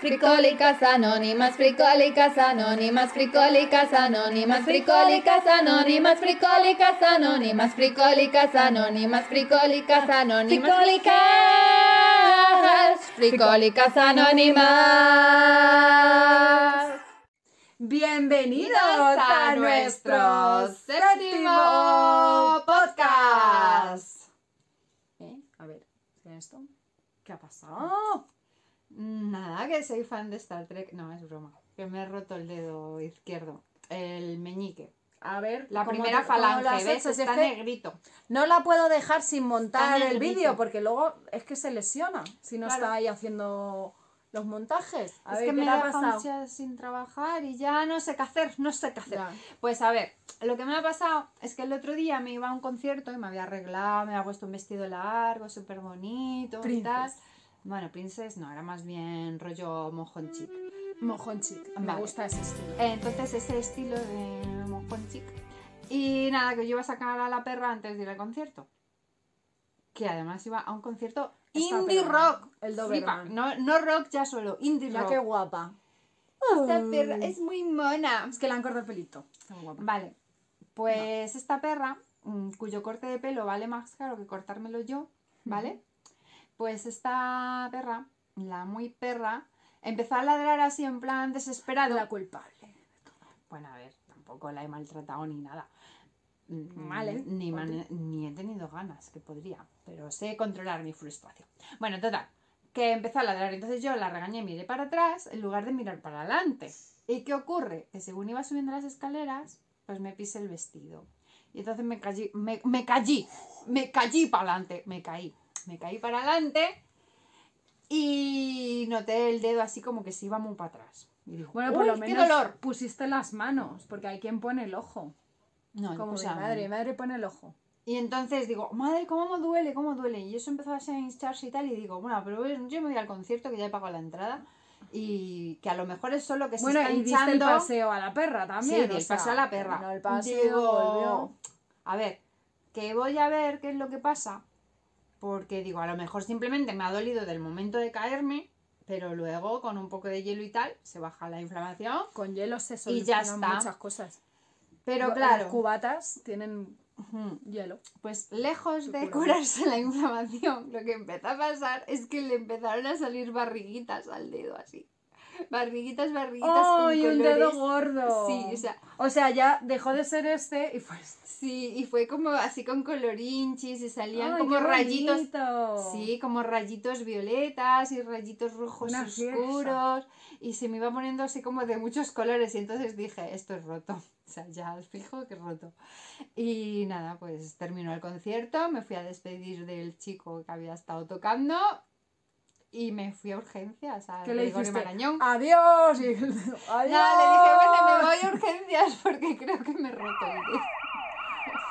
Fricólicas anónimas, fricólicas anónimas, fricólicas anónimas, fricólicas anónimas, fricólicas anónimas, fricólicas anónimas, fricólicas anónimas, fricólicas, fricólicas anónimas. Bienvenidos a nuestro séptimo podcast. ¿Eh? A ver, ¿qué es esto? ¿Qué ha pasado? Nada, que soy fan de Star Trek. No, es broma. Que me he roto el dedo izquierdo. El meñique. A ver, La ¿cómo primera te- falange, ¿ves? hecho? Está negrito. No la puedo dejar sin montar el vídeo porque luego es que se lesiona si no Claro. está ahí haciendo los montajes. A es ver, que ¿qué me ha he dejado pasado? sin trabajar y ya no sé qué hacer, no sé qué hacer. Ya. Pues a ver, lo que me ha pasado es que el otro día me iba a un concierto y me había arreglado, me había puesto un vestido largo, súper bonito y tal. Bueno, princess no, era más bien rollo mojón chic. Mojón chic. Me Vale. gusta ese estilo. Entonces ese estilo de mojón chic. Y nada, que yo iba a sacar a la perra antes de ir al concierto. Que además iba a un concierto Esta indie perra, rock. el Doberman. No, no rock ya solo, indie Mira rock. qué guapa. Esta perra es muy mona. Es que le han cortado el pelito. Vale, pues esta perra, mm, cuyo corte de pelo vale más caro que cortármelo yo, ¿vale? Pues esta perra, la muy perra, empezó a ladrar así en plan desesperado. La culpable. Bueno, a ver, tampoco la he maltratado ni nada. Mm, Vale, Ni, man- ni he tenido ganas, que podría, pero sé controlar mi frustración. Bueno, total, que empezó a ladrar. Entonces yo la regañé y miré para atrás en lugar de mirar para adelante. ¿Y qué ocurre? Que según iba subiendo las escaleras, pues me pisé el vestido. Y entonces me caí, me, me caí, me caí para adelante, me caí, me caí para adelante y noté el dedo así como que se iba muy para atrás. Y digo, Bueno, por "Uy, lo menos dolor! pusiste las manos, porque hay quien pone el ojo. No, Como pues mi madre, mi madre pone el ojo. Y entonces digo, madre, ¿cómo me duele? ¿Cómo duele? Y eso empezó a hincharse y tal. Y digo, bueno, pero yo me voy al concierto que ya he pagado la entrada. Y que a lo mejor es solo que se Bueno, está y hinchando. el paseo a la perra también. Sí, el paseo a la perra. terminó el paseo, Digo, volvió. A ver, que voy a ver qué es lo que pasa. Porque digo, a lo mejor simplemente me ha dolido del momento de caerme. Pero luego, con un poco de hielo y tal, se baja la inflamación. Con hielo se solucionan muchas cosas. Pero claro, Las cubatas tienen hielo. Pues lejos de cura. curarse la inflamación, lo que empezó a pasar es que le empezaron a salir barriguitas al dedo así. Barriguitas, barriguitas con ¡Ay, un dedo gordo! Sí, o sea, O sea, ya dejó de ser este y fue este. sí, y fue como así con colorinchis y salían Ay, como rayitos. bonito. Sí, como rayitos violetas y rayitos rojos Una fiesta. oscuros. Y se me iba poniendo así como de muchos colores. Y entonces dije, esto es roto. O sea, ya os fijo que es roto. Y nada, pues terminó el concierto. Me fui a despedir del chico que había estado tocando. Y me fui a urgencias a ¿Qué le Gregorio? Marañón. ¡Adiós! Y dedo, No, ¡Adiós! le dije, bueno, me voy a urgencias porque creo que me he roto.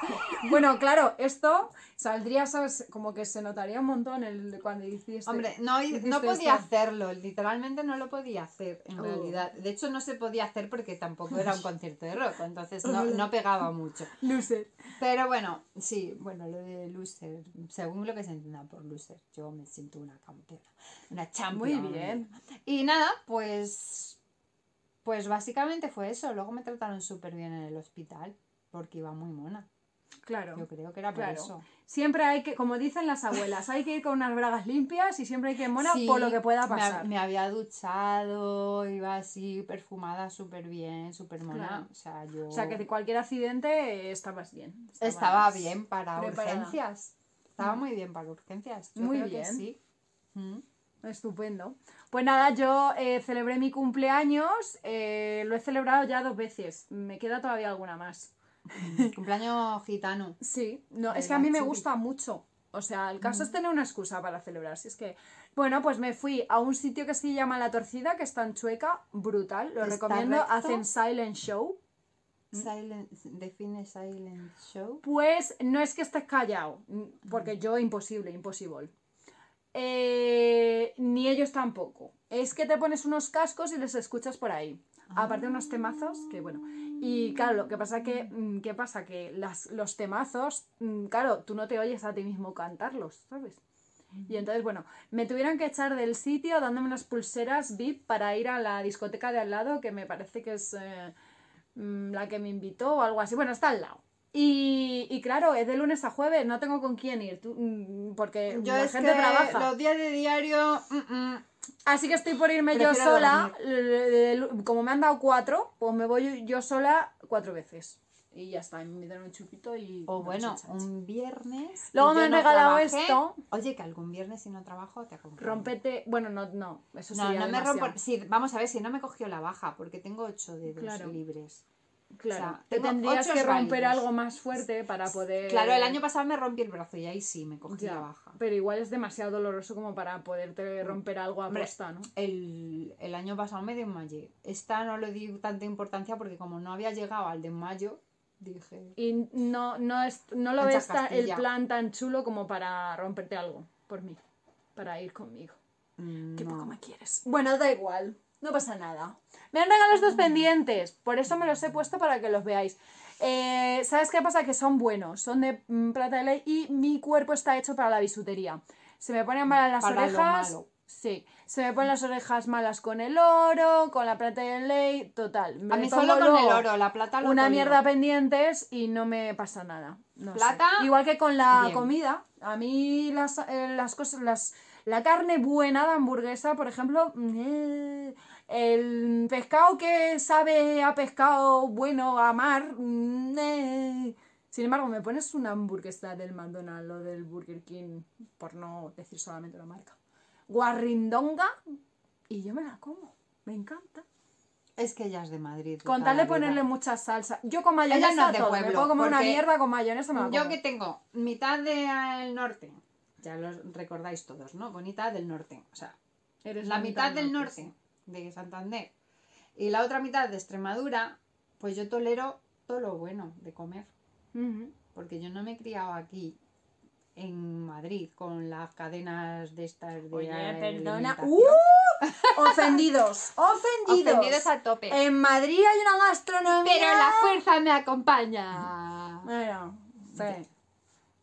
Bueno, claro, esto saldría, ¿sabes? Como que se notaría un montón el, cuando hiciste. Hombre, no, hiciste no podía esto. hacerlo, literalmente no lo podía hacer en Oh. realidad. De hecho, no se podía hacer porque tampoco era un concierto de rock, entonces no, no pegaba mucho. Loser. Pero bueno, sí, bueno, lo de loser, según lo que se entienda por loser, yo me siento una campeona, una Muy champion. bien. Y nada, pues, pues básicamente fue eso. Luego me trataron súper bien en el hospital porque iba muy mona. Claro. Yo creo que era por Claro. eso. Siempre hay que, como dicen las abuelas, hay que ir con unas bragas limpias y siempre hay que ir mona Sí, por lo que pueda pasar. Me, había duchado, iba así perfumada súper bien, súper mona. Claro. O sea, yo O sea, que de cualquier accidente estabas bien. estabas- estaba bien para preparada. urgencias. Estaba muy bien para urgencias. Yo Muy creo que bien. sí. Mm. Estupendo. Pues nada, yo eh, celebré mi cumpleaños, eh, lo he celebrado ya dos veces, me queda todavía alguna más. Cumpleaños gitano. Sí, no, es que a mí me gusta mucho. O sea, el caso Mm. es tener una excusa para celebrar. Si es que, bueno, pues me fui a un sitio que se llama La Torcida, que está en Chueca, brutal, lo ¿Está recomiendo. recto? Hacen silent show. Silent, define silent show. Pues no es que estés callado, mm, porque yo imposible, imposible. Eh, ni ellos tampoco. Es que te pones unos cascos y les escuchas por ahí. Aparte unos temazos, que bueno. Y claro, lo que pasa que, mm, ¿qué pasa? Que las, los temazos, mm, claro, tú no te oyes a ti mismo cantarlos, ¿sabes? Y entonces, bueno, me tuvieron que echar del sitio dándome unas pulseras VIP para ir a la discoteca de al lado, que me parece que es eh, mm, la que me invitó o algo así. Bueno, está al lado. Y, y claro, es de lunes a jueves, no tengo con quién ir, tú- porque Yo la es gente que trabaja. los días de diario... mm, mm. Así que estoy por irme yo sola. Como me han dado cuatro, pues me voy yo sola cuatro veces. Y ya está, me dan un chupito y. O bueno, un viernes... Luego me han no regalado trabajé. esto. Oye, que algún viernes si no trabajo te acompaño. Rompete. Bueno, no, no. Eso No, no me rompo... Sí, vamos a ver, si no me cogió la baja, porque tengo ocho dedos Claro. libres. Claro. o sea, te tendrías que romper válidos. algo más fuerte para poder. Claro, el año pasado me rompí el brazo y ahí sí me cogí Ya, la baja. Pero igual es demasiado doloroso como para poderte romper algo a posta, ¿no? El, el año pasado me desmayé. Esta no le di tanta importancia porque como no había llegado al de mayo, dije... Y no, no, es, no lo ves el plan tan chulo como para romperte algo por mí. Para ir conmigo. mm, Qué no. poco me quieres. Bueno, da igual. No pasa nada. Me han regalado estos pendientes. Por eso me los he puesto para que los veáis. Eh, ¿Sabes qué pasa? Que son buenos. Son de mm, plata de ley y mi cuerpo está hecho para la bisutería. Se me ponen malas las Para lo orejas. malo. Sí. Se me ponen las orejas malas con el oro, con la plata de ley. Total. Me A mí solo con el oro, la plata lo Una mierda pendientes y no me pasa nada. No sé. Plata, Igual que con la bien. comida. A mí las, eh, las cosas, las, la carne buena de hamburguesa, por ejemplo, eh, el pescado que sabe a pescado bueno, a mar. mm. Sin embargo, me pones una hamburguesa del McDonald's o del Burger King, por no decir solamente la marca. Guarrindonga y yo me la como. Me encanta. Es que ella es de Madrid. Con tal de ponerle mucha salsa. Yo con Ella mayonesa no es de todo. me pueblo, puedo comer una mierda con mayonesa me la Yo que tengo mitad del norte, ya lo recordáis todos, ¿no? Bonita del norte. O sea, Eres la mitad del norte, norte de Santander y la otra mitad de Extremadura, pues yo tolero todo lo bueno de comer. Porque yo no me he criado aquí en Madrid con las cadenas de estas de Oye, perdona. ¡Uh! Ofendidos. Ofendidos. Ofendidos a tope. En Madrid hay una gastronomía. Pero la fuerza me acompaña. Bueno, sí.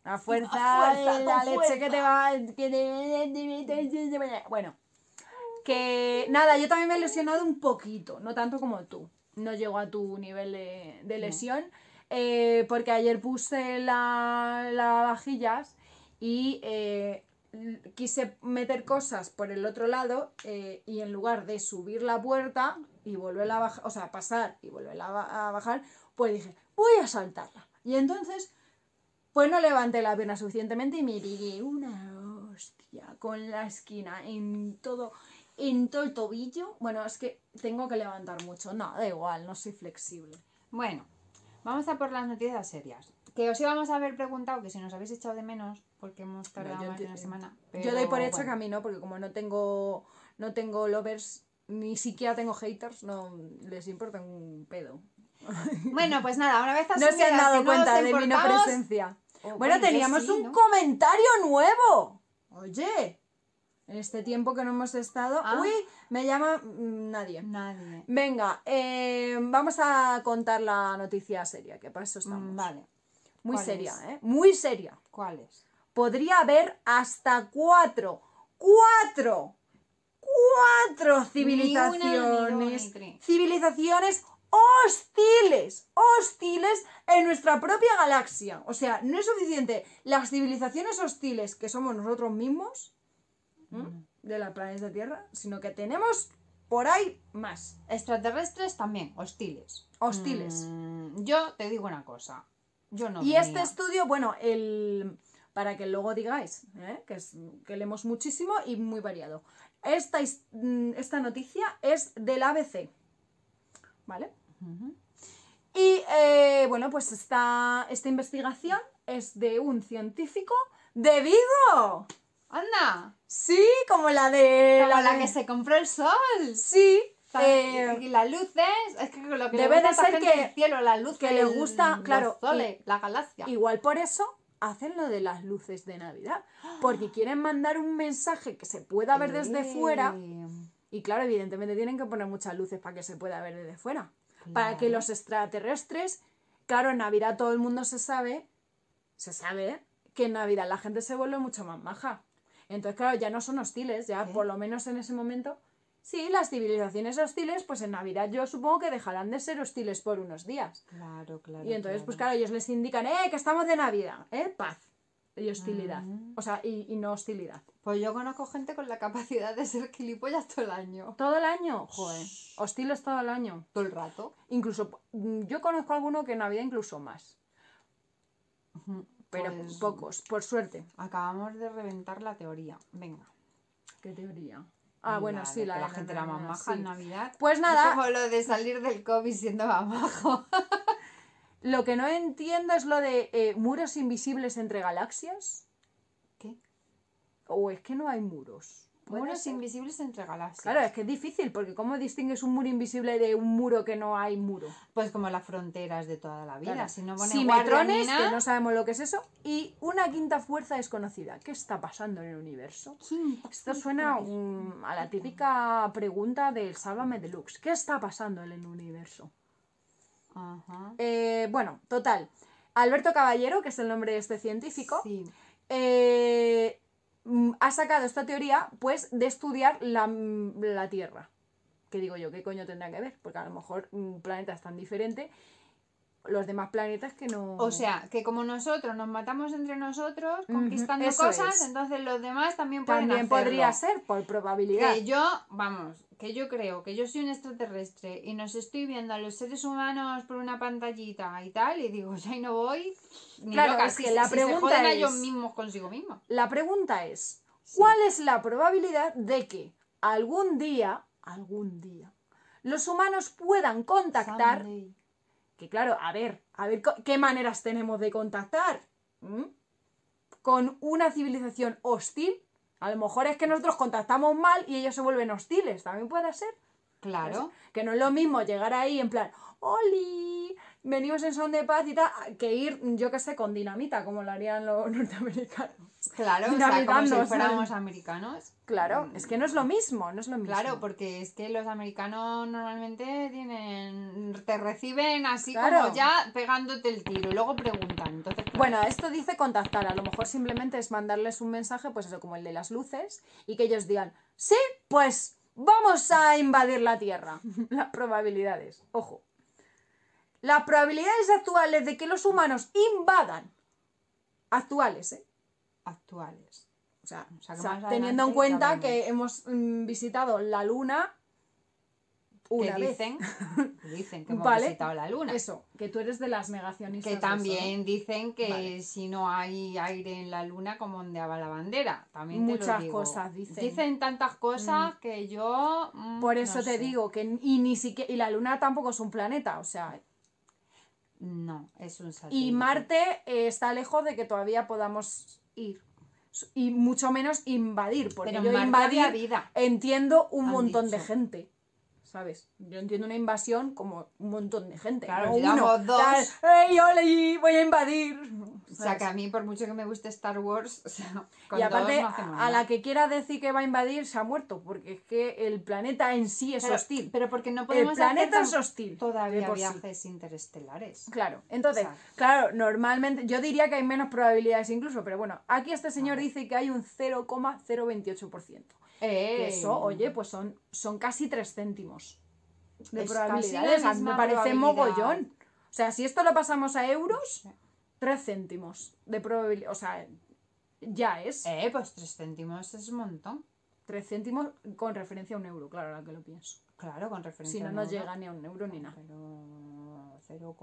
La fuerza, fuerza, de la leche fuerza. que te va. que te- Bueno, que nada, yo también me he lesionado un poquito, no tanto como tú. No llego a tu nivel de, de lesión, eh, porque ayer puse la, la vajillas y eh, quise meter cosas por el otro lado eh, y en lugar de subir la puerta y volver a bajar, o sea, pasar y volver a, a bajar, pues dije, voy a saltarla. Y entonces, pues no levanté la pierna suficientemente y me pegué una hostia con la esquina en todo, en todo el tobillo. Bueno, es que tengo que levantar mucho. No, da igual, no soy flexible. Bueno, vamos a por las noticias serias. Que os íbamos a haber preguntado que si nos habéis echado de menos, porque hemos tardado más de una semana. Yo doy por hecho que a bueno. mí no, porque como no tengo, no tengo lovers, ni siquiera tengo haters, no les importa un pedo. Bueno, pues nada, una vez No se han asumidas dado que cuenta de mi no presencia. Oh, Bueno, teníamos sí, un ¿no? comentario nuevo. Oye, en este tiempo que no hemos estado. Ah. Uy, me llama mm, nadie. Nadie. Venga, eh, vamos a contar la noticia seria, que para eso estamos. Mm, Vale. Muy ¿cuál seria, es? ¿eh? Muy seria. ¿Cuál es? Podría haber hasta cuatro, cuatro, cuatro civilizaciones, ni civilizaciones hostiles, hostiles en nuestra propia galaxia. O sea, no es suficiente las civilizaciones hostiles que somos nosotros mismos ¿m? de la planeta Tierra, sino que tenemos por ahí más. Extraterrestres también, hostiles. Hostiles. Mm, yo te digo una cosa. Yo no. Y este estudio, bueno, el para que luego digáis ¿eh? que, es, que leemos muchísimo y muy variado. Esta, mm, esta noticia es del ABC. ¿Vale? Y eh, bueno, pues esta, esta investigación es de un científico de Vigo. ¡Anda! Sí, como la de. Como la de- que se compró el sol. Sí. Eh, eh, y las luces, es que lo que debe le gusta de ser gente que- el cielo, las luces, que le gusta, los claro, soles, la galaxia. Igual por eso hacen lo de las luces de Navidad. Porque quieren mandar un mensaje que se pueda ver desde Eh, fuera. Y claro, evidentemente tienen que poner muchas luces para que se pueda ver desde fuera. Para que los extraterrestres, claro, en Navidad todo el mundo se sabe, se sabe, que en Navidad la gente se vuelve mucho más maja. Entonces, claro, ya no son hostiles, ya ¿Qué? por lo menos en ese momento. Sí, las civilizaciones hostiles, pues en Navidad yo supongo que dejarán de ser hostiles por unos días. Claro, claro. Y entonces, pues claro, ellos les indican, ¡eh, que estamos de Navidad! ¿Eh? Paz. Y hostilidad. Mm. O sea, y, y no hostilidad. Pues yo conozco gente con la capacidad de ser gilipollas todo el año. ¿Todo el año? Joder. Hostiles todo el año. Todo el rato. Incluso, mm, yo conozco alguno que en Navidad incluso más. Pero Pues- pocos, por suerte. Acabamos de reventar la teoría. Venga. ¿Qué teoría? Ah, bueno, La sí, la de la gente era más Navidad, maja sí. en Navidad. Pues nada. Es como lo de salir del COVID siendo más majo. Lo que no entiendo es lo de eh, muros invisibles entre galaxias. ¿Qué? O es que no hay muros. ¿Puede Muros ser? invisibles entre galaxias. Claro, es que es difícil, porque ¿cómo distingues un muro invisible de un muro que no hay muro? Pues como las fronteras de toda la vida. Claro. Si no Simetrones, que no sabemos lo que es eso, y una quinta fuerza desconocida. ¿Qué está pasando en el universo? Esto suena a la típica pregunta del Sálvame Deluxe. ¿Qué está pasando en el universo? Eh, bueno, total. Alberto Caballero, que es el nombre de este científico, Sí. eh, mm, ha sacado esta teoría, pues, de estudiar la, mm, la Tierra. ¿Qué digo yo? ¿Qué coño tendrá que ver? Porque a lo mejor un planeta es tan diferente, los demás planetas que no... O sea, que como nosotros nos matamos entre nosotros conquistando cosas, es. entonces los demás también pueden también hacerlo. podría ser por probabilidad. Que yo, vamos, que yo creo que yo soy un extraterrestre y nos estoy viendo a los seres humanos por una pantallita y tal, y digo, ya ahí no voy. Ni Claro, loca, es que si- la si se pregunta joden a es- ellos mismos consigo mismos. La pregunta es, Sí. ¿cuál es la probabilidad de que algún día, algún día, los humanos puedan contactar Someday. Que claro, a ver, a ver qué maneras tenemos de contactar. ¿Mm? Con una civilización hostil. A lo mejor es que nosotros contactamos mal y ellos se vuelven hostiles. También puede ser. Claro. Que no es lo mismo llegar ahí en plan, ¡Oli! Venimos en son de paz y tal, que ir, yo qué sé, con dinamita, como lo harían los norteamericanos. Claro, o sea, como si fuéramos americanos. Claro, es que no es lo mismo, no es lo mismo. Claro, porque es que los americanos normalmente tienen te reciben así Claro. como ya pegándote el tiro y luego preguntan. Entonces, claro, Bueno, esto dice contactar, a lo mejor simplemente es mandarles un mensaje, pues eso, como el de las luces, y que ellos digan, sí, pues vamos a invadir la Tierra. Las probabilidades, ojo. Las probabilidades actuales de que los humanos invadan, actuales, ¿eh? Actuales. O sea, O sea, o teniendo en cuenta que hemos mm, visitado la Luna una que dicen, dicen que hemos Vale. visitado la luna. Eso, que tú eres de las negacionistas. Que eso, ¿no? también dicen que Vale. si no hay aire en la luna, como ondeaba la bandera. También te lo Muchas digo. cosas dicen. Dicen tantas cosas que yo. mm, Por no eso te sé. digo que y ni siquiera y la Luna tampoco es un planeta, o sea, No, es un satélite. y Marte eh, está lejos de que todavía podamos ir y mucho menos invadir, porque Pero yo invadir vida. entiendo un han montón de gente. ¿Sabes? Yo entiendo una invasión como un montón de gente. Claro, no si uno. dos. Tal, ¡Ey, ole! Voy a invadir. O sea, que a mí, por mucho que me guste Star Wars, o sea, con Y aparte, dos no hacemos a la que quiera decir que va a invadir se ha muerto, porque es que el planeta en sí es pero, hostil. Pero porque no El podemos planeta hacer es hostil. todavía por sí. viajes interestelares. Claro, entonces, O sea- claro, normalmente yo diría que hay menos probabilidades incluso, pero bueno, aquí este señor dice que hay un 0,028%. Que eso, oye, pues son, son casi 3 céntimos de Es casi la me parece mogollón. O sea, si esto lo pasamos a euros, 3 céntimos de probabilidad. O sea, ya es. Eh, pues tres céntimos es un montón. 3 céntimos con referencia a un euro, claro, ahora que lo pienso. Claro, con referencia Si no nos llega ni a un euro ni nada. Pero 0,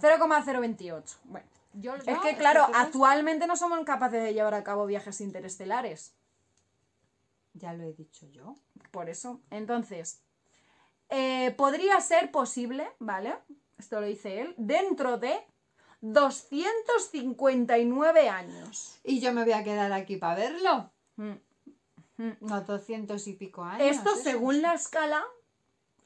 0,028. Bueno. Yo, Es que, claro, actualmente no somos capaces de llevar a cabo viajes interestelares. Ya lo he dicho yo. Por eso. Entonces, eh, podría ser posible, ¿vale? Esto lo dice él, dentro de 259 años. Y yo me voy a quedar aquí para verlo. Mm. Unos 200 y pico años. Esto eso. según la escala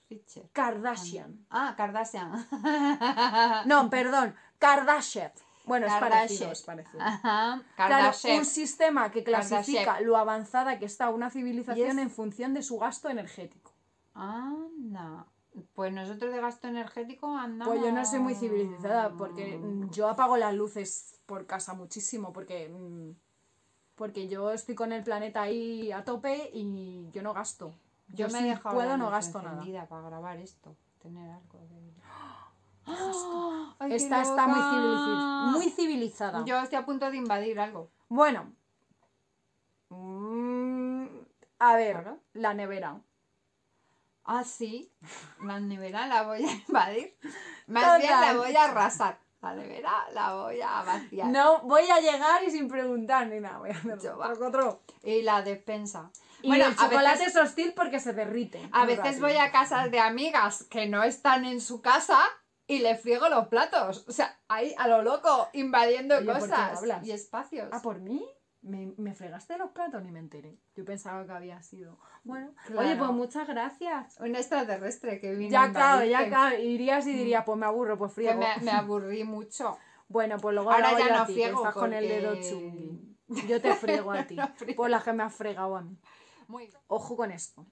Richard. Kardashian. Ah, Kardashian. No, perdón, Kardashian. Bueno, es parecido, es parecido. Ajá. Claro, un sistema que clasifica lo avanzada que está una civilización es- en función de su gasto energético. Anda. Pues nosotros de gasto energético andamos. Pues yo no soy muy civilizada porque mm, yo apago las luces por casa muchísimo porque mm, Porque yo estoy con el planeta ahí a tope y yo no gasto. Yo, Yo, me si he dejado puedo no gasto nada. para grabar esto. Tener algo de. Gasto. ¡Ay, Esta está muy, civiliz- muy civilizada. Yo estoy a punto de invadir algo. Bueno. Mm, a ver, la nevera. Ah, sí. La nevera la voy a invadir. Más bien la voy a arrasar. La nevera la voy a vaciar. No voy a llegar y sin preguntar ni nada. Voy a otro. Y la despensa. Y bueno, el a chocolate veces, es hostil porque se derrite. a veces rápido. voy a casas de amigas que no están en su casa y le friego los platos. O sea, ahí a lo loco, invadiendo Oye, ¿por qué cosas y espacios. ¿Ah, por mí? ¿Me, me fregaste los platos? Ni me enteré. Yo pensaba que había sido. Bueno, Claro. oye, pues muchas gracias. Un extraterrestre que vino Ya claro, ya claro. Irías y dirías, pues me aburro, pues Que friego. me, me aburrí mucho. Bueno, pues luego Ahora ya yo a no ti, friego estás con el dedo chungui. Yo te friego a ti. No por las que me has fregado a mí. Muy bien. Ojo con esto.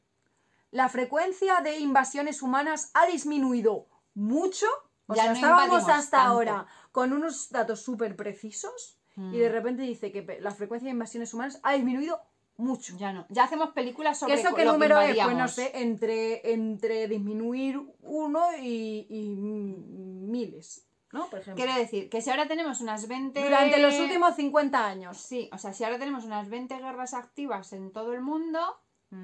La frecuencia de invasiones humanas ha disminuido mucho. O Ya sea, no estábamos hasta tanto. ahora con unos datos súper precisos y Mm. de repente dice que la frecuencia de invasiones humanas ha disminuido mucho. Ya no. Ya hacemos películas ¿Qué sobre eso qué lo que número es? Pues no sé, entre, entre disminuir uno y, y mm, miles, ¿no? Por ejemplo. Quiero decir que si ahora tenemos unas 20... Durante los últimos 50 años. Sí, o sea, si ahora tenemos unas 20 guerras activas en todo el mundo,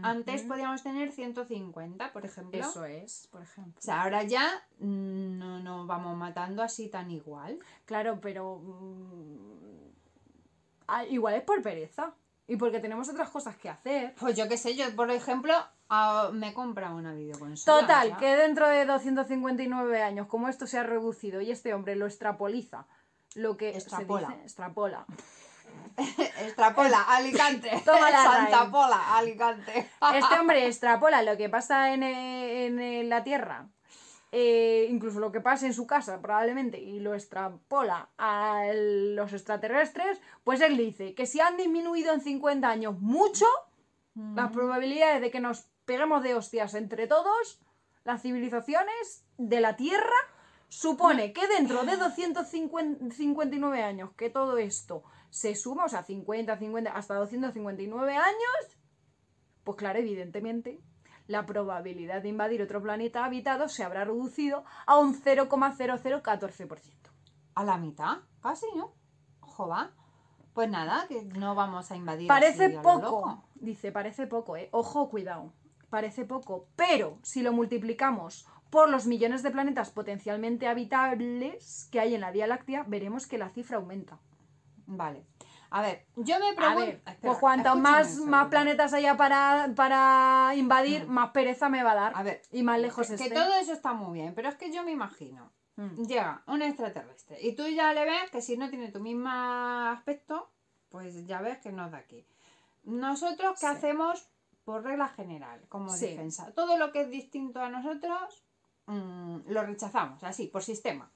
antes podíamos tener 150, por ejemplo. Eso es, por ejemplo. O sea, ahora ya no nos vamos matando así tan igual. Claro, pero. mm, ah, igual es por pereza. Y porque tenemos otras cosas que hacer. Pues yo qué sé, yo por ejemplo ah, me he comprado una videoconsola. Total, o sea, que dentro de 259 años, como esto se ha reducido y este hombre lo extrapoliza, lo que Extrapola. se dice, extrapola. Extrapola, Alicante. Toma la Santa. Pola, Alicante. Este hombre extrapola lo que pasa en, eh, en, eh, la Tierra, eh, incluso lo que pasa en su casa probablemente, y lo extrapola a los extraterrestres, pues él dice que si han disminuido en 50 años mucho, las probabilidades de que nos peguemos de hostias entre todos, las civilizaciones de la Tierra, supone que dentro de 259 años que todo esto se suma, o sea, 50, 50, hasta 259 años, pues claro, evidentemente, la probabilidad de invadir otro planeta habitado se habrá reducido a un 0,0014%. A la mitad, casi, ¿no? Jova. Pues nada, que no vamos a invadir. Parece así a lo poco, loco. dice, parece poco, ¿eh? Ojo, cuidado, parece poco, pero si lo multiplicamos por los millones de planetas potencialmente habitables que hay en la Vía Láctea, veremos que la cifra aumenta. Vale. A ver, yo me pregunto. pues cuanto escúchame más, más planetas haya para, para invadir, Mm. más pereza me va a dar. A ver, y más lejos que, que esté. todo eso está muy bien, pero es que yo me imagino. Mm. Llega un extraterrestre y tú ya le ves que si no tiene tu mismo aspecto, pues ya ves que no es de aquí. Nosotros, ¿qué Sí. hacemos? Por regla general, como Sí. defensa. Todo lo que es distinto a nosotros, mm, lo rechazamos, así, por sistema.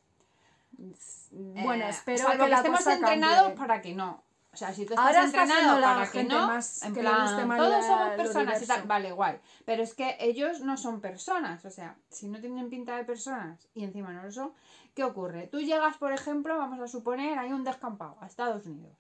Bueno, Eh, espero que que, la estemos cosa entrenados cambie. para que no. O sea, si tú estás Ahora entrenado para que no, más en que le plan, guste más todos somos personas y tal, vale, guay. Pero es que ellos no son personas, o sea, si no tienen pinta de personas y encima no lo son, ¿qué ocurre? Tú llegas, por ejemplo, vamos a suponer, hay un descampado a Estados Unidos.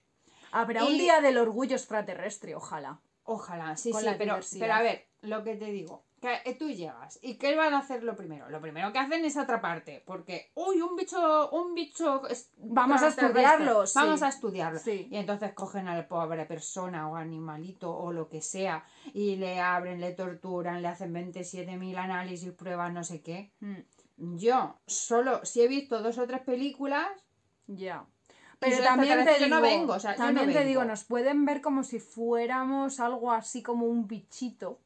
Habrá un día del orgullo extraterrestre, ojalá. Ojalá, sí, Con sí, pero, pero a ver, lo que te digo, que eh, tú llegas y ¿qué van a hacer lo primero? Lo primero que hacen es atraparte, porque, uy, un bicho, un bicho... es- Vamos a estudiarlo, sí. Vamos a estudiarlo. Sí. Y entonces cogen a la pobre persona o animalito o lo que sea y le abren, le torturan, le hacen 27.000 análisis, pruebas, no sé qué. Mm, Yo solo, si he visto dos o tres películas, Ya. Pero también te digo, no vengo, o sea, no también te digo, nos pueden ver como si fuéramos algo así como un bichito.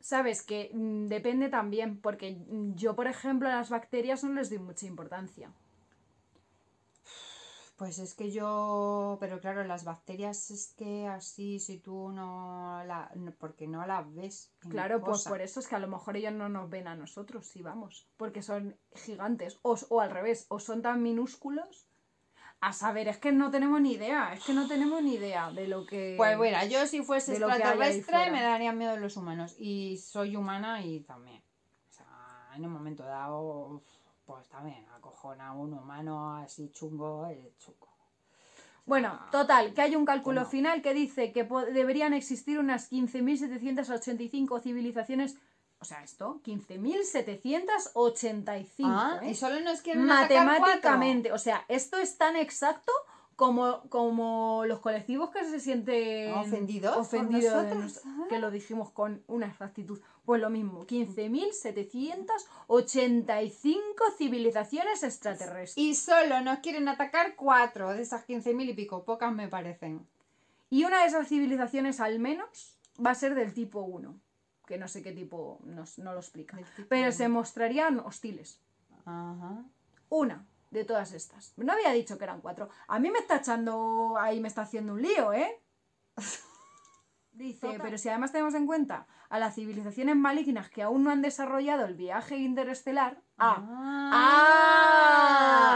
Sabes que mm, depende también, porque mm, yo, por ejemplo, a las bacterias no les doy mucha importancia. pues es que yo, pero claro, las bacterias es que así, si tú no la, no- porque no las ves. Claro, pues cosa. por eso es que a lo mejor ellos no nos ven a nosotros, si vamos, porque son gigantes, o, o al revés, o son tan minúsculos. A saber, es que no tenemos ni idea, es que no tenemos ni idea de lo que... Pues bueno, yo si fuese extraterrestre me darían miedo los humanos. Y soy humana y también. O sea, en un momento dado, pues también acojona a un humano así chungo, es chungo. Bueno, total, que hay un cálculo Bueno. final que dice que deberían existir unas 15.785 civilizaciones. O sea, esto, 15.785. Ah, ¿eh? y solo nos quieren Matemáticamente. O sea, esto es tan exacto como, como los colectivos que se sienten ¿Ofendidos por ofendidos de nosotras? nos- que lo dijimos con una exactitud. Pues lo mismo, 15.785 civilizaciones extraterrestres. Y solo nos quieren atacar cuatro de esas 15.000 y pico. Pocas me parecen. Y una de esas civilizaciones al menos va a ser del tipo 1. Que no sé qué tipo, no, no lo explica. Tipo Pero se mostrarían hostiles. Ajá. Una de todas estas. No había dicho que eran cuatro. A mí me está echando ahí, me está haciendo un lío, ¿eh? Dice, Total. pero si además tenemos en cuenta a las civilizaciones malignas que aún no han desarrollado el viaje interestelar. Ah, Ah.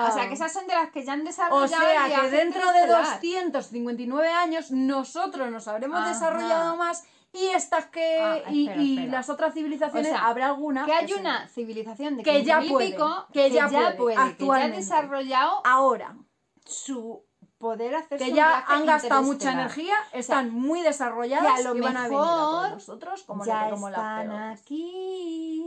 Ah. O sea, que esas son de las que ya han desarrollado. O sea el que dentro de interestelar. 259 años nosotros nos habremos Ajá. desarrollado más y estas que Ah, y, espera, y espera. las otras civilizaciones O sea, habrá alguna Que hay una civilización de Que ya 15.000 y puede, que ya puede, que ya ha desarrollado ahora su poder hacer que ya han gastado mucha energía, están muy desarrolladas que a lo y van a venir a por nosotros como, ya como las están pelotas. aquí.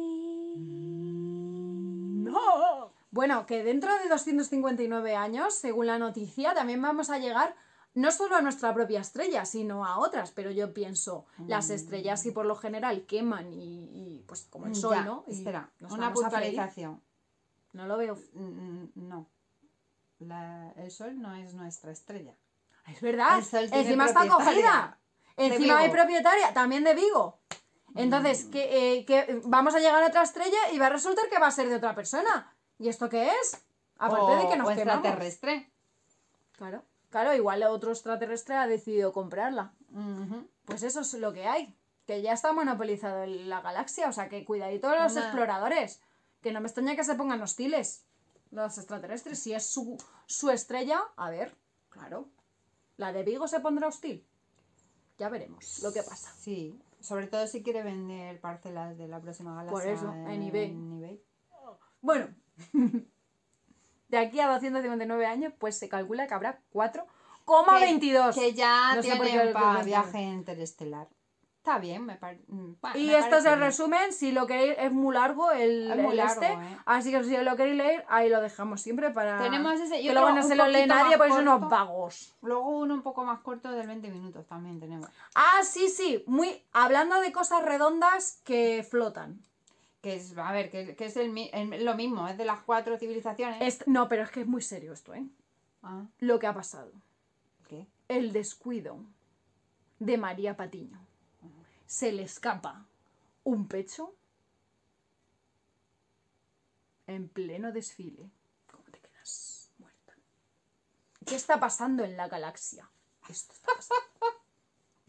No. Bueno, que dentro de 259 años, según la noticia, también vamos a llegar no solo a nuestra propia estrella, sino a otras. Pero yo pienso, las estrellas sí por lo general queman y, y, pues como el sol, Ya, ¿no? Espera, una puntualización. No lo veo. Mm, No. La- el sol no es nuestra estrella. Es verdad. El sol Encima está cogida. Encima hay propietaria también de Vigo. Mm. Entonces, que, eh, que vamos a llegar a otra estrella y va a resultar que va a ser de otra persona. ¿Y esto qué es? Aparte de que nos o quemamos. extraterrestre. Claro. Claro, igual otro extraterrestre ha decidido comprarla. Pues eso es lo que hay. Que ya está monopolizado la galaxia. O sea, que cuidadito los Una- exploradores. Que no me extraña que se pongan hostiles. Los extraterrestres. Si es su, su estrella, a ver, claro. ¿La de Vigo se pondrá hostil? Ya veremos lo que pasa. Sí, sobre todo si quiere vender parcelas de la próxima galaxia. Por eso, en eBay. en eBay. Bueno, de aquí a 259 años, pues se calcula que habrá 4,22. Que ya No por tienen para viaje interestelar. Está bien, me, par- mm, pa- Y me esto es el resumen, si lo queréis, es muy largo el, Es muy el largo, este, ¿eh? así que si lo queréis leer, ahí lo dejamos siempre para... Tenemos ese y que otro luego no se lo lee nadie más porque son unos vagos. Luego uno un poco más corto del 20 minutos también tenemos. Ah, sí, sí, muy hablando de cosas redondas que flotan. Que es, a ver, que, que es el, mi- el- lo mismo, es de las cuatro civilizaciones. No, pero es que es muy serio esto, ¿eh? Ah, Lo que ha pasado. ¿qué? El descuido de María Patiño. Se le escapa un pecho en pleno desfile. ¿Cómo te quedas muerta? ¿Qué está pasando en la galaxia? Esto está pasando.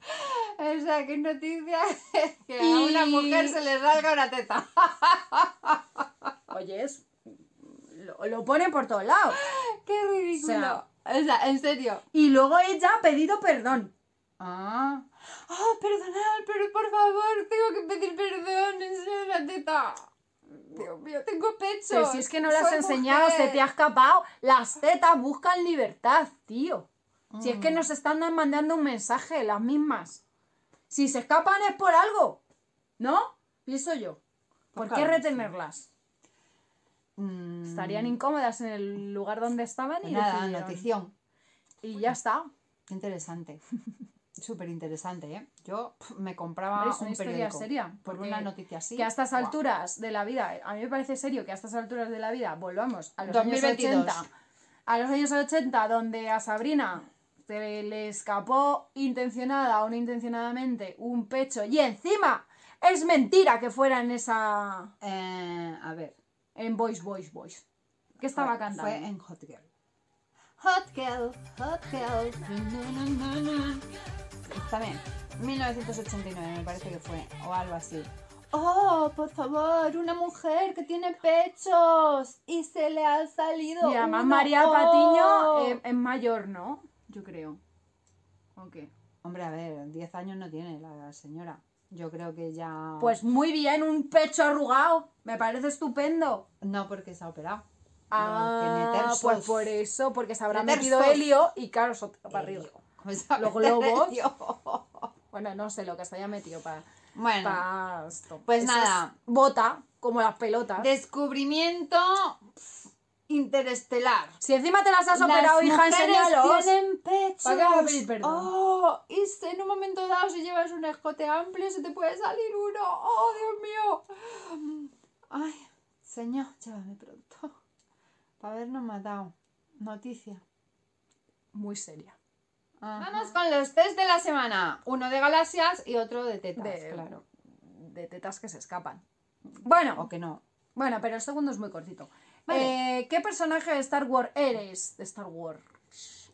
O sea, qué noticia que a una mujer se le salga una teta. Oye, es... Lo, lo pone por todos lados. qué ridículo. O sea- o sea, en serio. Y luego ella ha pedido perdón. Ah. Ah, perdonad, pero por favor, tengo que pedir perdón, en la teta. Dios mío, tengo pecho. Pero si es que no le has enseñado, mujer. se te ha escapado. Las tetas buscan libertad, tío. Si Mm. es que nos están mandando un mensaje, las mismas. Si se escapan es por algo. ¿No? Pienso yo. ¿Por qué retenerlas? Mm, Estarían incómodas en el lugar donde estaban y pues nada, notición. Y ya está. Interesante. Súper interesante, ¿eh? Yo me compraba Hombre, es una un historia periódico seria, por una noticia así. Que a estas alturas de la vida, a mí me parece serio que a estas alturas de la vida volvamos a los 2022. años 80. A los años 80, donde a Sabrina se le escapó intencionada o no intencionadamente un pecho y encima es mentira que fuera en esa. Eh, a ver. en Boys, Boys, Boys. ¿Qué estaba fue, cantando? Fue en Hot Girl. Hot Girl, Hot Girl. na, na. También, 1989 me parece que fue, o algo así. Oh, por favor, una mujer que tiene pechos y se le ha salido. Y además uno. María Oh. Patiño eh, es mayor, ¿no? Yo creo. ¿O qué? Hombre, a ver, 10 años no tiene la señora. Yo creo que ya. Pues muy bien, un pecho arrugado. Me parece estupendo. No, porque se ha operado. Ah, pues por eso, porque se habrá metido helio y claro, para arriba. Los globos. Helio. Bueno, no sé lo que se haya metido para Bueno, esto. pues nada. bota, como las pelotas. descubrimiento interestelar. Si encima te las has Las operado, hija, enséñalos. tienen pechos. ¿Para qué vas a pedir perdón? Oh, y si en un momento dado si llevas un escote amplio se te puede salir uno. Oh, Dios mío. Ay, señor, llévame pronto. Para habernos matado. Noticia. Muy seria. Vamos con los test de la semana. Uno de galaxias y otro de tetas, De- claro. De tetas que se escapan. Bueno, O que no. bueno, pero el segundo es muy cortito. Vale. Eh, ¿Qué personaje de Star Wars eres? De Star Wars.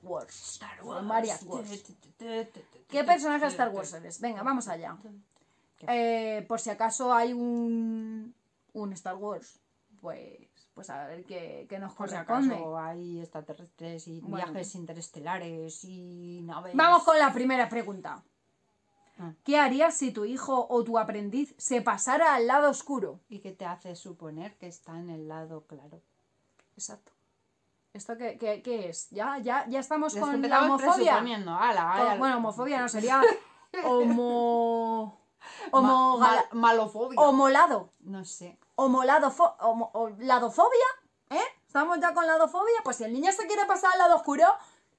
Wars. Star Wars. Varias Wars. ¿Qué personaje de Star Wars eres? Venga, vamos allá. Eh, por si acaso hay un, un Star Wars, pues, pues a ver qué, qué nos Por si corresponde. acaso hay extraterrestres y Bueno. viajes interestelares y naves. Vamos con la primera pregunta. ¿Qué harías si tu hijo o tu aprendiz se pasara al lado oscuro? ¿Y qué te hace suponer que está en el lado claro? Exacto. ¿Esto qué, qué- qué es? ¿Ya, ya, ya estamos Es que con la homofobia? Ala, Con- bueno, homofobia no sería homo... homo... Ma- mal- malofobia. homolado. No sé. homolado homo- ¿eh? ¿Estamos ya con ladofobia? Pues si el niño se quiere pasar al lado oscuro,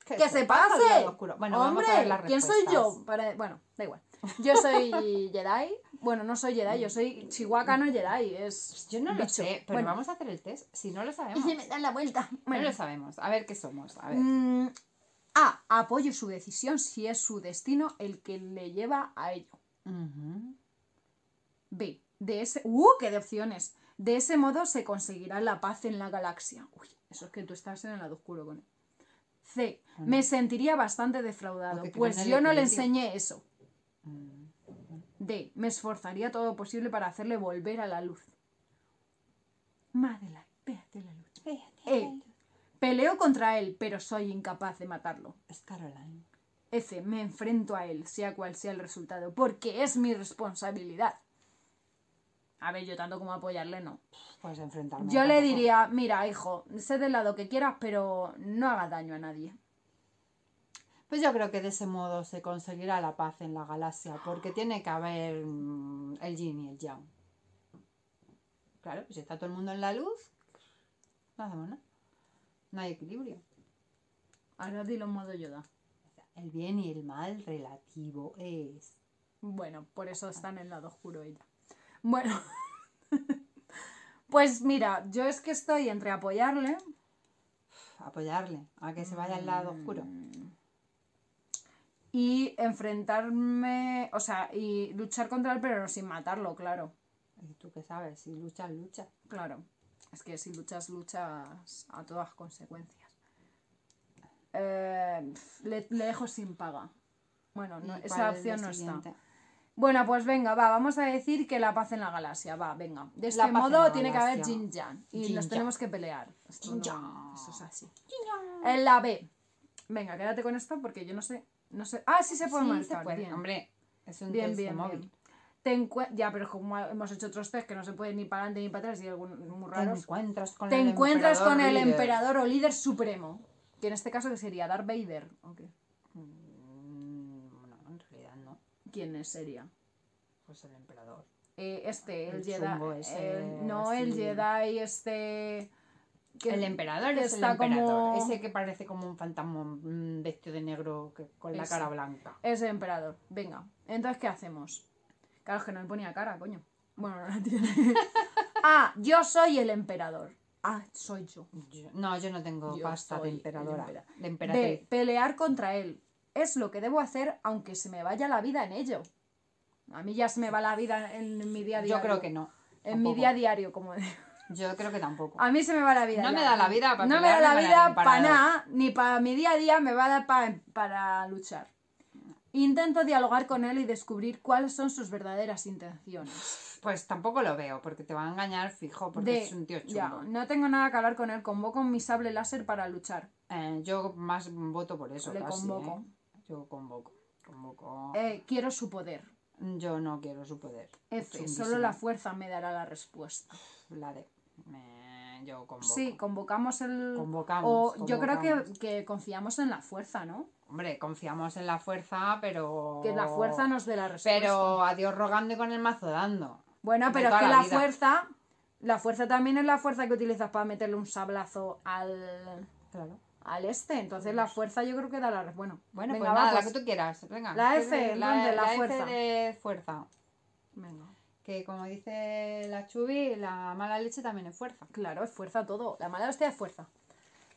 que, se, pase. oscuro. Bueno, Hombre, vamos a ver las ¿quién soy yo? Para- Bueno, da igual. Yo soy Jedi. Bueno, no soy Jedi, yo soy Chihuahua, no Jedi. Es Yo no lo bicho. sé, pero Bueno. vamos a hacer el test. Si no lo sabemos. Y me dan la vuelta. No lo sabemos. A ver qué somos. A ver. Mm, A. Apoyo su decisión si es su destino el que le lleva a ello. Ujú. B. De ese. ¡Uh! ¡Qué de opciones! De ese modo se conseguirá la paz en la galaxia. Uy, eso es que tú estás en el lado oscuro con él. C. Me sentiría bastante defraudado, Porque pues yo no le enseñé eso. Mm. D. Me esforzaría todo lo posible para hacerle volver a la luz. Madeline, véate la luz. E. Peleo contra él, pero soy incapaz de matarlo. Es Caroline. F. Me enfrento a él, sea cual sea el resultado, porque es mi responsabilidad. A ver, yo tanto como apoyarle, no. Puedes enfrentarme. Yo le diría, mira, hijo, sé del lado que quieras, pero no hagas daño a nadie. Pues yo creo que de ese modo se conseguirá la paz en la galaxia, porque tiene que haber mm, el yin y el yang. Claro, pues si está todo el mundo en la luz, no hacemos nada. No hay equilibrio. Ahora dilo en modo Yoda. El bien y el mal relativo es. Bueno, por eso está en el lado oscuro ella. Bueno, pues mira, yo es que estoy entre apoyarle Apoyarle a que se vaya al lado oscuro. y enfrentarme, o sea, y luchar contra él, pero sin matarlo, claro. ¿Y tú qué sabes? Si luchas, lucha. Claro, es que si luchas, luchas a todas consecuencias. Eh, le, le dejo sin paga. Bueno, no, ¿Y esa opción no está. Bueno, pues venga, va, vamos a decir que la paz en la galaxia, va, venga. De este modo tiene que haber. Jin Yang y Yin nos tenemos que pelear. Esto Yin no- eso es así. En la B. Venga, quédate con esto porque yo no sé, no sé. Ah, sí se puede Sí, marcar. se puede. bien. Hombre, es un Bien, test de bien, móvil. bien. Te ya, pero como hemos hecho otros test que no se pueden ni para adelante ni para atrás y algunos muy Te raros. encuentras con Te el encuentras con el líder. emperador o líder supremo. Que en este caso que sería Darth Vader. ¿o qué? Mm, No, en realidad no. ¿Quién es- sería? Pues el emperador. Eh, este, el, El Jedi. ese, el- no, el. Jedi, este. que- el emperador el está emperador. como- Ese que parece como un fantasma vestido de negro que- con la cara blanca. Es el emperador. Venga. Entonces, ¿qué hacemos? Claro, es que no me ponía cara, coño. Bueno, no la tiene. ah, yo soy el emperador. Ah, soy yo. Yo- no, yo no tengo Yo pasta de emperadora. empera- De emperatriz. De pelear contra él. Es lo que debo hacer aunque se me vaya la vida en ello. A mí ya se me va la vida en, mi día a día. Yo creo que no. En mi día a diario, como digo. Yo creo que tampoco. A mí se me va la vida. No ya. me da la vida para No me da la vida para nada, ni para mi día a día me va a dar pa- para luchar. Intento dialogar con él y descubrir cuáles son sus verdaderas intenciones. Pues tampoco lo veo, porque te va a engañar fijo, porque De- es un tío ya, chungo. no tengo nada que hablar con él, convoco mi sable láser para luchar. Eh, yo más voto por eso. Le casi, convoco. ¿eh? Yo convoco. Convoco. Eh, quiero su poder. Yo no quiero su poder. F, solo la fuerza me dará la respuesta. La de. Eh, yo convoco. Sí, convocamos el... Convocamos, O yo creo que, que confiamos en la fuerza, ¿no? Hombre, confiamos en la fuerza, pero. Que la fuerza nos dé la respuesta. Pero a Dios rogando y con el mazo dando. Bueno, pero toda que la la fuerza... La fuerza también es la fuerza que utilizas para meterle un sablazo al, Claro. Al este. Entonces la fuerza yo creo que da la... Bueno, Bueno, venga, pues nada, pues- la que tú quieras. Venga. La ¿qué F. La F fuerza. de fuerza. Venga. Que como dice la Chubi, la mala leche también es fuerza. Claro, es fuerza todo. La mala hostia es fuerza.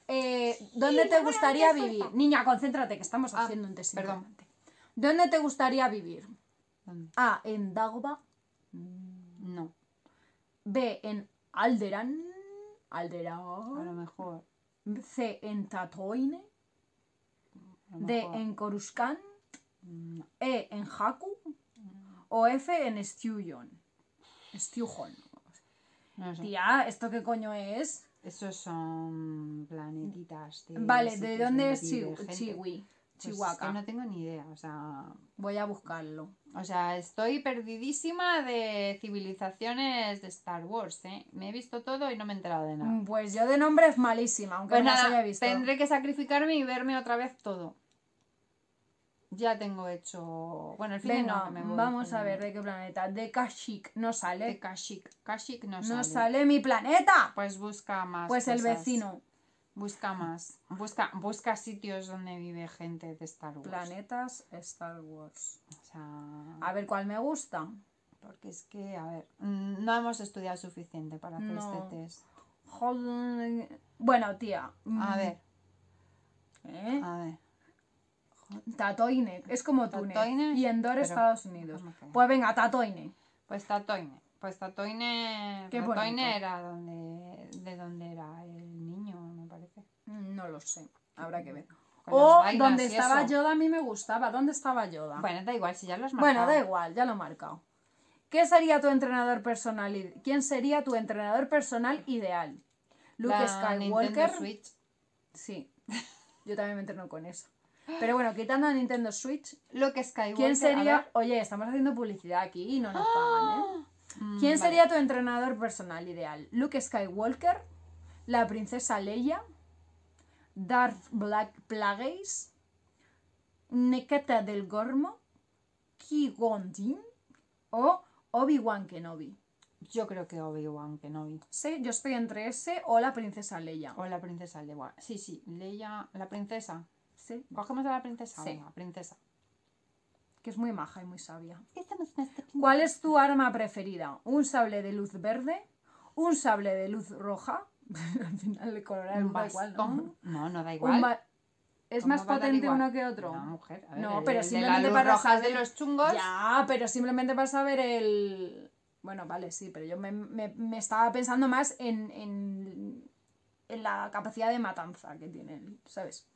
Eh, ¿Dónde te gustaría vivir? Niña, concéntrate, que estamos Ah, haciendo un test perdón. ¿Dónde te gustaría vivir? ¿Dónde? A. En Dagba. No, B. En Alderan. a Alderan. lo mejor. C. En Tatoine. a lo D. En Coruscant. No. E. En Haku. O F. En Stiujon. Stiujon. No sé. Tía, ¿esto qué coño es? Esos son planetitas. De Vale, ¿de dónde es vive Pues es Chihuahua. que no tengo ni idea, o sea, Voy a buscarlo. o sea, estoy perdidísima de civilizaciones de Star Wars, ¿eh? Me he visto todo y no me he enterado de nada. Mm, Pues yo de nombre es malísima, aunque Pues no las nada, haya visto. tendré que sacrificarme y verme otra vez todo. Ya tengo hecho, bueno, el fin de no, me voy, vamos a ver de qué planeta. De Kashyyyk no de sale. Kashyyyk, Kashyyyk no, No sale. sale mi planeta. Pues busca más. Pues el vecino. Busca más. Busca, busca sitios donde vive gente de Star Wars. Planetas Star Wars. O sea, A ver cuál me gusta. porque es que, a ver, mm, no hemos estudiado suficiente para hacer No. este test. Joder. Bueno, tía. mm, A ver, ¿eh? a ver. Tatooine. Es como Túnez. Tatooine, Y Endor, pero- Estados Unidos. Pues venga, Tatooine. Pues Tatooine. Pues Tatooine. Qué Tatooine bonito. era donde, de donde era el niño, me parece. Mm, No lo sé. Habrá que ver. Con O donde estaba eso. Yoda a mí me gustaba. ¿Dónde estaba Yoda? Bueno, da igual, si ya lo has Bueno, marcado. da igual, ya lo he marcado. ¿Qué sería tu entrenador personal? ¿Quién sería tu entrenador personal ideal? Luke La Skywalker. Nintendo Switch. Sí. Yo también me entreno con eso. Pero bueno, quitando a Nintendo Switch, Luke Skywalker. ¿quién sería? Oye, estamos haciendo publicidad aquí y no nos pagan, ¿eh? Mm, ¿Quién vale. sería tu entrenador personal ideal? Luke Skywalker, la princesa Leia, Darth Black Plagueis, Neketa del Gormo, Qui-Gon o Obi-Wan Kenobi. Yo creo que Obi-Wan Kenobi. Sí, yo estoy entre ese o la princesa Leia. O la princesa Leia. Sí, sí, Leia, la princesa. Sí, Cogemos a la princesa. Sí. Venga, princesa. que es muy maja y muy sabia. ¿Cuál es tu arma preferida? ¿Un sable de luz verde? ¿Un sable de luz roja? Al final el color Un da igual, ¿no? bastón. No, no da igual. ¿Es ¿Cómo más potente uno que otro? No, mujer. a ver, No, el- pero el simplemente para roja es de saber- los chungos. Ya, pero simplemente para saber el... Bueno, vale, sí, pero yo me, me- me estaba pensando más en, en, en la capacidad de matanza que tiene, ¿sabes?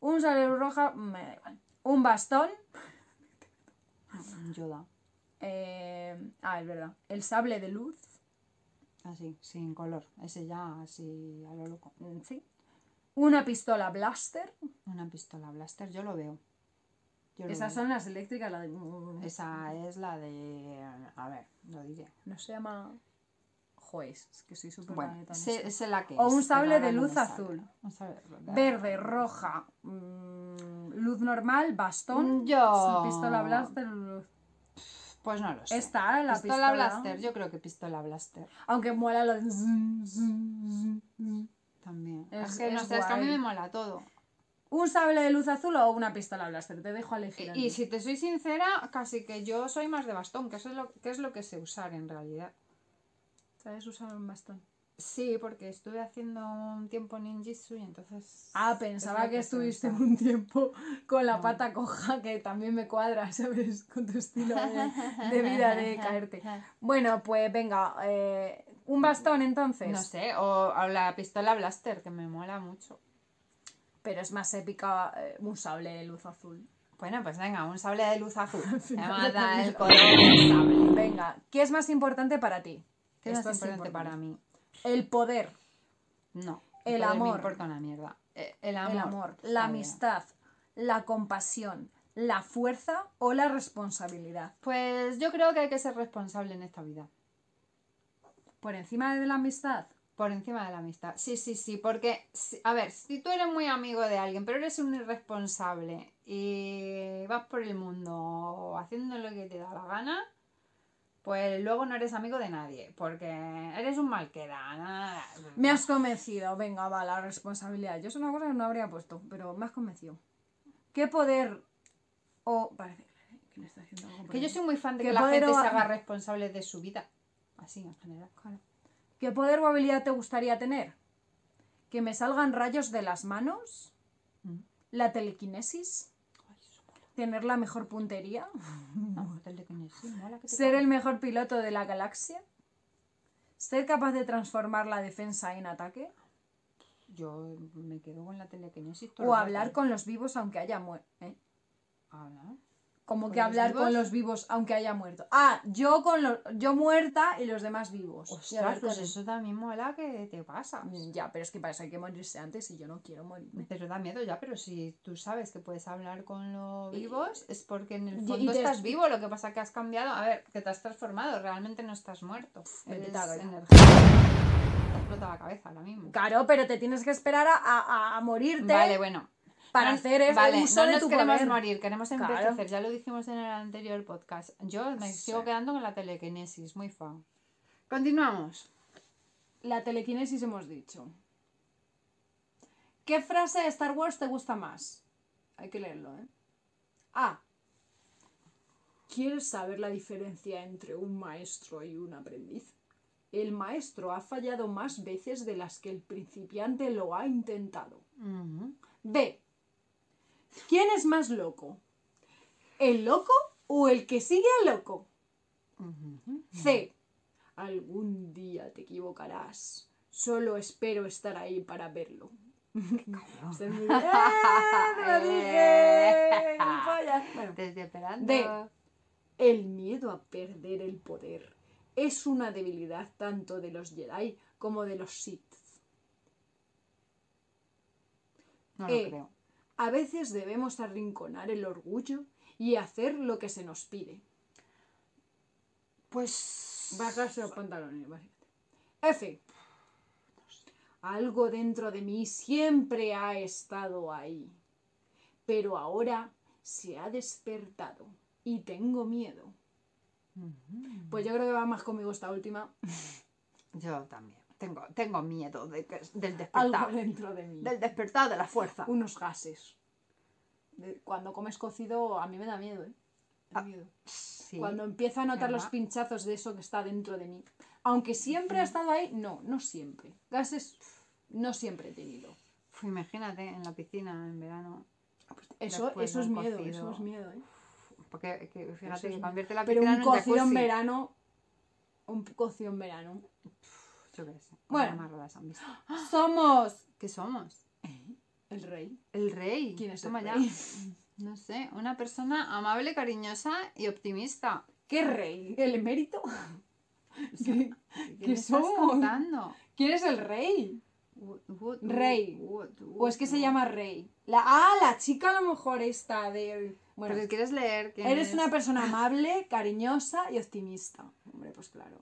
Un sable roja, me da igual. Un bastón. Yoda. eh, ah, es verdad. El sable de luz. Así, sin color. Ese ya así a lo loco. mm, Sí. Una pistola blaster. Una pistola blaster, yo lo veo. Yo lo Esas veo. son las eléctricas, la de... Esa es la de. A ver, lo diré. No se llama... Joder, es que soy súper Bueno, en la que O es, un sable de luz azul. Sable Verde, roja, mm, luz normal, bastón, Yo- pistola blaster, luz. Pues no lo sé. Está la pistola, pistola. blaster, yo creo que pistola blaster Aunque mola lo de... también. Es- Es, que no es sé, es que a mí me mola todo. ¿Un sable de luz azul o una pistola blaster? Te dejo a elegir. Y, y si te soy sincera, casi que yo soy más de bastón, que eso es lo que es lo que sé usar en realidad. ¿Sabes usar un bastón? Sí, porque estuve haciendo un tiempo ninjitsu y entonces. Ah, pensaba que estuviste un tiempo con la No. pata coja, que también me cuadra, ¿sabes? Con tu estilo de, de vida de caerte. Bueno, pues venga, eh, un bastón entonces. No sé, o, o la pistola blaster, que me mola mucho. Pero es más épica eh, un sable de luz azul. Bueno, pues venga, un sable de luz azul. Me final va a de dar la el color del sable. Venga, ¿qué es más importante para ti? ¿Qué es más importante para mí? El poder, No. El amor. Me importa una mierda. Eh, El amor. el amor, la amistad, la compasión, la fuerza o la responsabilidad. Pues yo creo que hay que ser responsable en esta vida. Por encima de la amistad, Por encima de la amistad. Sí, sí, sí, porque, a ver, si tú eres muy amigo de alguien, pero eres un irresponsable y vas por el mundo haciendo lo que te da la gana, pues luego no eres amigo de nadie, porque eres un malqueda. nada. Me has convencido. Venga, va, la responsabilidad. Yo es una cosa que no habría puesto, pero me has convencido. ¿Qué poder o... Parece que está haciendo algo Que yo soy muy fan de ¿Qué que la gente o- se haga responsable de su vida. Así, en general. ¿Qué poder o habilidad te gustaría tener? ¿Que me salgan rayos de las manos? Mm. ¿La telequinesis? ¿Tener la mejor puntería? ¿Ser el mejor piloto de la galaxia? ¿Ser capaz de transformar la defensa en ataque? Yo me quedo con la telequinesis. ¿O hablar con los vivos aunque haya muerto? Hablar. Como ¿Con que hablar con los vivos aunque haya muerto. Ah, yo con los, yo muerta y los demás vivos. Ostras, pues eso también mola que te pasa. Mm, Ya, pero es que para eso hay que morirse antes y yo no quiero morirme. Pero da miedo ya, pero si tú sabes que puedes hablar con los vivos, es porque en el fondo te- estás vivo, lo que pasa que has cambiado, a ver, que te has transformado, realmente no estás muerto. Eres energía. Te explota la cabeza ahora mismo. Claro, pero te tienes que esperar a, a- a morirte Vale, bueno. Para No- hacer el vale, uso no de nos tu queremos poder. morir, queremos Claro. envejecer, ya lo dijimos en el anterior podcast. Yo me Sí. sigo quedando con la telequinesis, muy fan. Continuamos. La telequinesis hemos dicho. ¿Qué frase de Star Wars te gusta más? Hay que leerlo, ¿eh? A. ¿Quieres saber la diferencia entre un maestro y un aprendiz? El maestro ha fallado más veces de las que el principiante lo ha intentado. Ujú. B. ¿Quién es más loco? ¿El loco o el que sigue al loco? C. Algún día te equivocarás. Solo espero estar ahí para verlo. D. El miedo a perder el poder es una debilidad tanto de los Jedi como de los Sith. No lo E. creo. A veces debemos arrinconar el orgullo y hacer lo que se nos pide. Pues. Bajarse los pantalones, básicamente. F. Algo dentro de mí siempre ha estado ahí. Pero ahora se ha despertado y tengo miedo. Pues yo creo que va más conmigo esta última. Yo también. Tengo, tengo miedo de que, del Algo despertar. dentro de mí. Del despertar de la fuerza. Unos gases. De- cuando comes cocido, a mí me da miedo, ¿eh? Da Ah, miedo. Sí. Cuando empiezo a notar los pinchazos de eso que está dentro de mí. Aunque siempre ha estado ahí, no, no siempre. Gases, no siempre he tenido. Imagínate en la piscina en verano. Eso, Después eso de es miedo, cocido. eso es miedo, ¿eh? Porque que, Eso fíjate es que convierte la Pero piscina un en un cocido en verano. Un cocido en verano. Yo qué sé. Bueno. Bueno. Más ruedas han visto. Somos ¿Qué somos? el rey. El rey. ¿Quién es el Toma ya. No sé, una persona amable, cariñosa y optimista. ¿Qué rey? ¿El emérito? ¿Qué, ¿Qué ¿Qué me estás somos? contando? ¿Quién es el rey? Rey. wood, ¿O es que se llama rey? La, ah, la chica a lo mejor esta de... Bueno, si quieres leer. ¿quién eres es? una persona amable, cariñosa y optimista. Hombre, pues claro.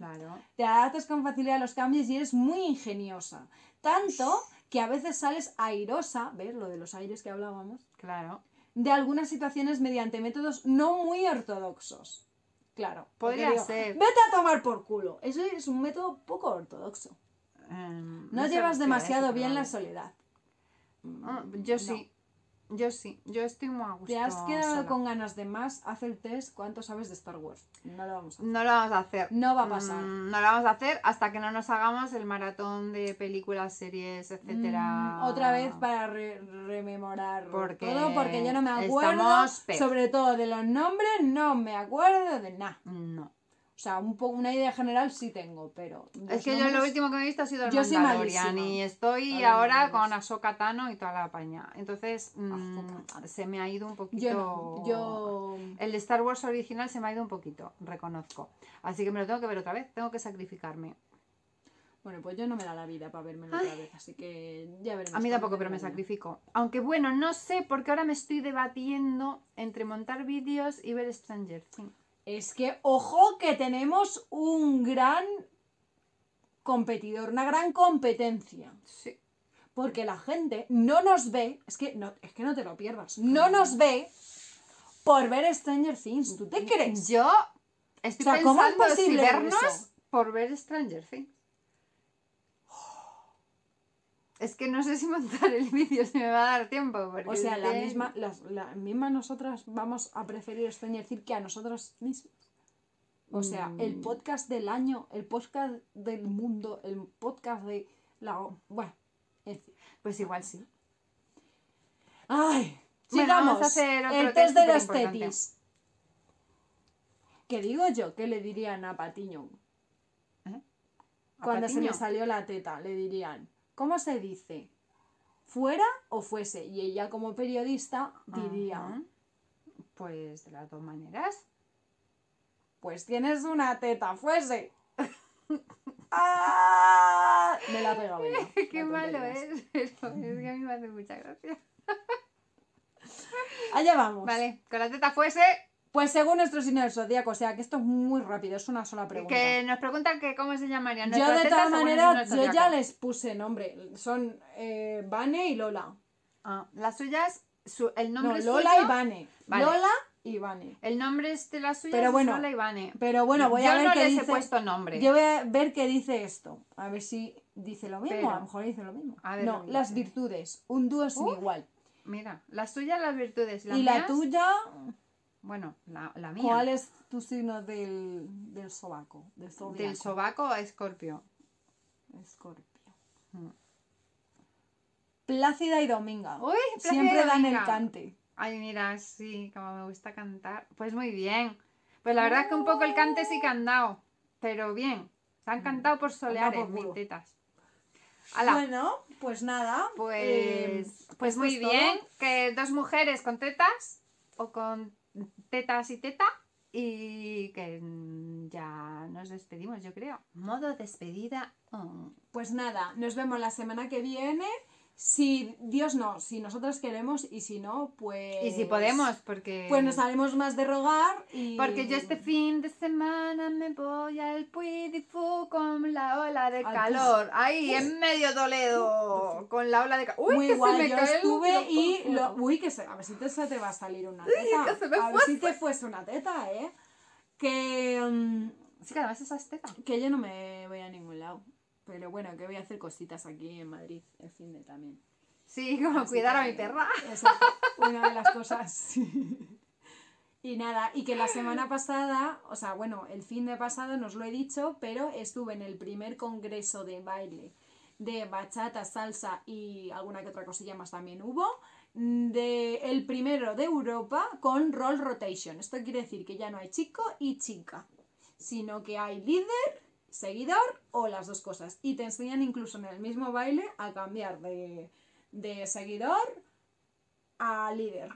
Claro. Te adaptas con facilidad a los cambios y eres muy ingeniosa. Tanto que a veces sales airosa, ¿ves lo de los aires que hablábamos? Claro. De algunas situaciones mediante métodos no muy ortodoxos. Claro. Podría digo, ser. Vete a tomar por culo. Eso es un método poco ortodoxo. Em, No llevas qué demasiado bien la soledad. Ah, yo sí. Yo sí. Yo estoy muy a gusto. ¿Te has quedado sola. con ganas de más? Haz el test. ¿Cuánto sabes de Star Wars? No lo vamos a hacer. No lo vamos a hacer. No va a pasar. Mm, no lo vamos a hacer hasta que no nos hagamos el maratón de películas, series, etcétera. Mm, otra vez para re- rememorar Porque todo, porque yo no me acuerdo, sobre todo de los nombres, no me acuerdo de nada. No. O sea, un poco una idea general sí tengo, pero... Es que yo lo último que he visto ha sido el Yo Mandalorian y estoy ahora con. Ahsoka Tano y toda la paña. Entonces mm, Ahsoka Tano. se me ha ido un poquito. Yo yo... El Star Wars original se me ha ido un poquito, reconozco. Así que me lo tengo que ver otra vez, tengo que sacrificarme. Bueno, pues yo no me da la vida para verme otra vez, así que ya veremos. A mí tampoco, pero me sacrifico. Aunque bueno, no sé, porque ahora me estoy debatiendo entre montar vídeos y ver Stranger Things. Es que, ojo, que tenemos un gran competidor, una gran competencia. Sí. Porque la gente no nos ve, es que no, es que no te lo pierdas, no nos ve por ver Stranger Things. ¿Tú te crees? Yo estoy O sea, ¿cómo es pensando si posible vernos eso? por ver Stranger Things. Es que no sé si montar el vídeo si me va a dar tiempo. O sea, la misma, las, la misma nosotras vamos a preferir Stranger Things que a nosotras mismas. O sea, el Mm. podcast del año, el podcast del mundo, el podcast de la... Bueno, en fin. Pues igual sí. ¡Ay! Bueno, Sigamos. vamos a hacer otro el test test de los tetis. ¿Qué digo yo? ¿Qué le dirían a Patiño? ¿Eh? ¿A Cuando se le salió la teta, le dirían, ¿cómo se dice? ¿Fuera o fuese? Y ella como periodista diría, Ajá. Pues de las dos maneras. pues tienes una teta, fuese. ¡Ah! Me la ha pegado. Qué no malo es, pero es que a mí me hace mucha gracia. Allá vamos. Vale, con la teta fuese, Pues según nuestro signo del zodíaco, o sea que esto es muy rápido, es una sola pregunta. que nos preguntan que cómo se llamaría Yo de todas maneras, yo ya les puse nombre. Son eh, Vane y Lola. Ah, las suyas, su- el No, nombre Lola suyo, y Vane. Vale. Lola y Vane. El nombre es de las suyas Pero es bueno, Lola y Vane. Pero bueno, voy Yo a ver no qué les dice. he puesto nombre. Yo voy a ver qué dice esto. A ver si dice lo mismo. Pero- a lo mejor dice lo mismo. A ver no, lo las virtudes. Un dúo sin Uh, igual. Mira, las suyas las virtudes. Y la tuya, Bueno, la, la mía. ¿cuál es tu signo del, del sobaco? Del zodiaco? Del sobaco a escorpio. Escorpio. Mm. Plácida y Dominga. Uy, Plácida y Siempre dan el cante. Ay, mira, sí, como me gusta cantar. Pues muy bien. Pues la verdad es que un poco el cante sí que han dado. Pero bien. Se han cantado por soleares, Mm. mis tetas. Ala, Bueno, pues nada. pues, eh, pues muy todo. bien. Que dos mujeres con tetas o con tetas y teta. Y que ya nos despedimos, yo creo. Modo despedida. Pues nada, nos vemos la semana que viene. Si Dios no, si nosotros queremos y si no, pues. Y si podemos, porque. Pues nos haremos más de rogar y. Porque yo este fin de semana me voy al Fou con la ola de Al calor. Ahí, en medio Toledo. Con la ola de calor. Uy, Muy que guay, se me yo cae el estuve y. Lo, uy, que se, a ver si te, se te va a salir una teta. que se me a ver si te fuese una teta, ¿eh? Que. mm, Sí, que además esa es teta. que yo no me voy a ningún lado. Pero bueno, que voy a hacer cositas aquí en Madrid el fin de también. Sí, como Así cuidar a mi perra. Exacto, una de las cosas. Y nada, y que la semana pasada, o sea, bueno, el fin de pasado nos lo he dicho, pero estuve en el primer congreso de baile de bachata, salsa y alguna que otra cosilla más también hubo, de el primero de Europa con Roll Rotation. Esto quiere decir que ya no hay chico y chica, sino que hay líder, seguidor o las dos cosas. Y te enseñan incluso en el mismo baile a cambiar de, de seguidor a líder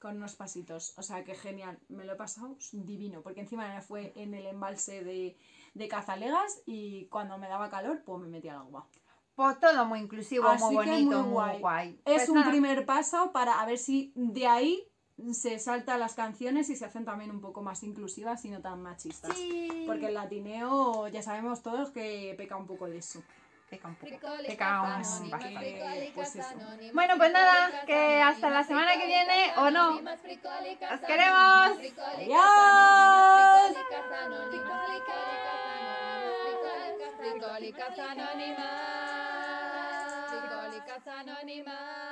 con unos pasitos. O sea que genial, me lo he pasado divino, porque encima fue en el embalse de, de Cazalegas y cuando me daba calor, pues me metí al agua. Pues todo muy inclusivo, Así muy bonito, muy muy guay. guay. Es Pues un nada, primer paso para a ver si de ahí se salta las canciones y se hacen también un poco más inclusivas y no tan machistas. Sí. Porque el latineo ya sabemos todos que peca un poco de eso. Peca un poco. Peca un bueno, pues nada, que hasta la semana que viene o no. ¡Os queremos! ¡Adiós! anónimas.